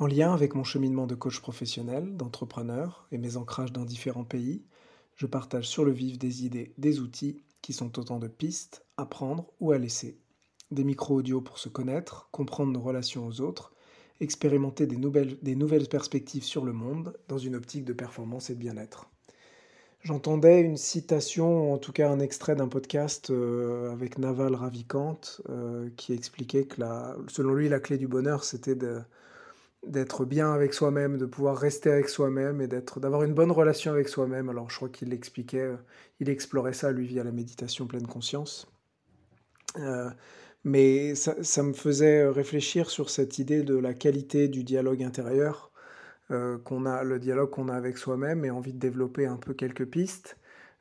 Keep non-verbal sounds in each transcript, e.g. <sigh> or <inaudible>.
En lien avec mon cheminement de coach professionnel, d'entrepreneur et mes ancrages dans différents pays, je partage sur le vif des idées, des outils qui sont autant de pistes à prendre ou à laisser. Des micro-audios pour se connaître, comprendre nos relations aux autres, expérimenter des nouvelles, perspectives sur le monde dans une optique de performance et de bien-être. J'entendais une citation, en tout cas un extrait d'un podcast euh, avec Naval Ravikant, euh, qui expliquait que selon lui, la clé du bonheur, c'était d'être bien avec soi-même, de pouvoir rester avec soi-même et d'être, d'avoir une bonne relation avec soi-même. Alors je crois qu'il l'expliquait, euh, il explorait ça lui via la méditation pleine conscience. mais ça, me faisait réfléchir sur cette idée de la qualité du dialogue intérieur euh, qu'on a, le dialogue qu'on a avec soi-même et envie de développer un peu quelques pistes.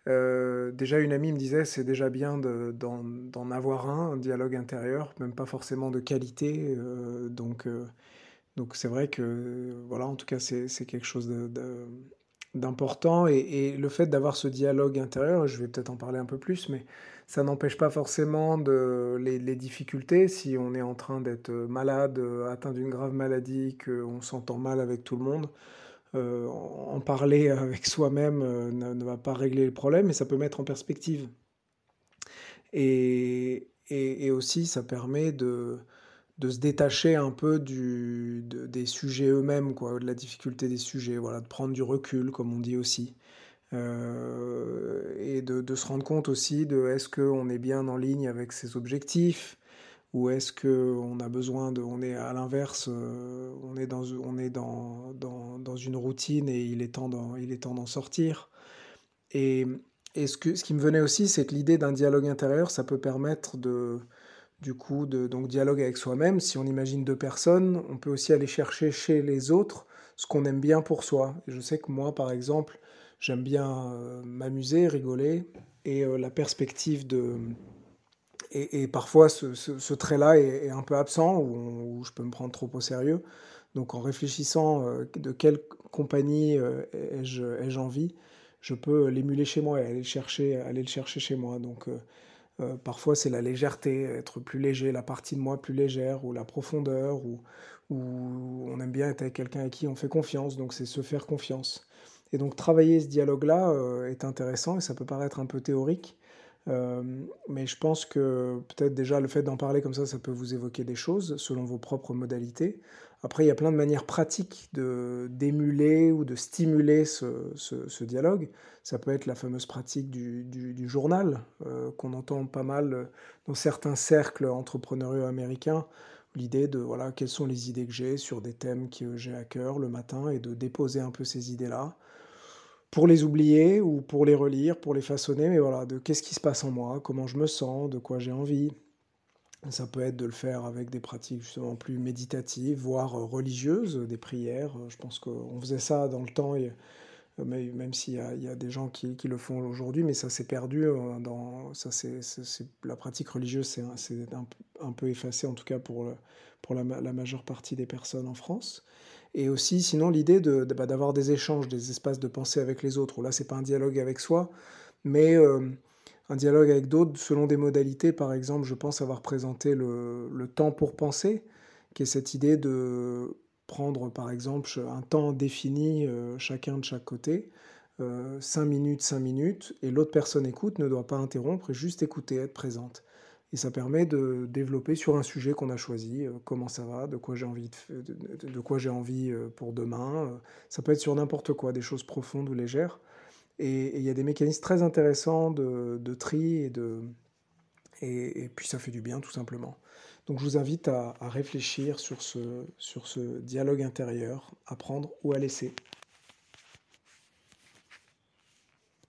Euh, déjà, une amie me disait c'est déjà bien d'en avoir un, un dialogue intérieur, même pas forcément de qualité. Euh, donc, donc c'est vrai que, voilà, en tout cas, c'est quelque chose d'important. Et, le fait d'avoir ce dialogue intérieur, je vais peut-être en parler un peu plus, mais ça n'empêche pas forcément de, les, difficultés. Si on est en train d'être malade, atteint d'une grave maladie, qu'on s'entend mal avec tout le monde, euh, en parler <laughs> avec soi-même euh, ne, va pas régler le problème, mais ça peut mettre en perspective. Et, et, aussi, ça permet de, de, se détacher un peu du, des sujets eux-mêmes, quoi, de la difficulté des sujets, voilà, de prendre du recul, comme on dit aussi. Euh, et de, se rendre compte aussi de est-ce qu'on est bien en ligne avec ses objectifs ou est-ce qu'on a besoin de on est à l'inverse euh, on est dans on est dans, dans, dans, une routine et il est temps d'en, il est temps d'en sortir et, et ce, que, ce qui me venait aussi c'est que l'idée d'un dialogue intérieur ça peut permettre de du coup de donc dialogue avec soi-même si on imagine deux personnes on peut aussi aller chercher chez les autres ce qu'on aime bien pour soi je sais que moi par exemple J'aime bien euh, m'amuser, rigoler, et euh, la perspective de... Et, parfois, ce, trait-là est, un peu absent, ou je peux me prendre trop au sérieux. Donc en réfléchissant euh, de quelle compagnie ai-je envie, je peux l'émuler chez moi et aller le chercher, aller le chercher chez moi. Donc parfois c'est la légèreté, être plus léger, la partie de moi plus légère, ou la profondeur, ou, on aime bien être avec quelqu'un à qui on fait confiance, donc c'est se faire confiance. Et donc travailler ce dialogue-là euh, est intéressant et ça peut paraître un peu théorique, euh, mais je pense que peut-être déjà le fait d'en parler comme ça, ça peut vous évoquer des choses selon vos propres modalités. Après, il y a plein de manières pratiques de, d'émuler ou de stimuler ce, dialogue. Ça peut être la fameuse pratique du, journal, euh, qu'on entend pas mal dans certains cercles entrepreneuriaux américains. L'idée de voilà, quelles sont les idées que j'ai sur des thèmes que j'ai à cœur le matin et de déposer un peu ces idées-là pour les oublier ou pour les relire, pour les façonner, mais voilà, de qu'est-ce qui se passe en moi, comment je me sens, de quoi j'ai envie. Ça peut être de le faire avec des pratiques justement plus méditatives, voire religieuses, des prières. Je pense qu'on faisait ça dans le temps, même s'il y, a des gens qui, le font aujourd'hui, mais ça s'est perdu. Euh, ça c'est, la pratique religieuse c'est un, peu effacé, en tout cas pour, la majeure partie des personnes en France. Et aussi, sinon, l'idée de, bah, d'avoir des échanges, des espaces de pensée avec les autres. Là, c'est pas un dialogue avec soi, mais euh, un dialogue avec d'autres selon des modalités. Par exemple, je pense avoir présenté le, le, temps pour penser, qui est cette idée de prendre, par exemple, un temps défini, euh, chacun de chaque côté, euh, 5 minutes, 5 minutes, et l'autre personne écoute, ne doit pas interrompre, juste écouter, être présente. Et ça permet de développer sur un sujet qu'on a choisi, euh, comment ça va, de quoi j'ai envie, de, quoi j'ai envie euh, pour demain. Euh, ça peut être sur n'importe quoi, des choses profondes ou légères. Et il y a des mécanismes très intéressants de, tri et, de, et, puis ça fait du bien tout simplement. Donc je vous invite à, à réfléchir sur ce, sur ce dialogue intérieur, à prendre ou à laisser.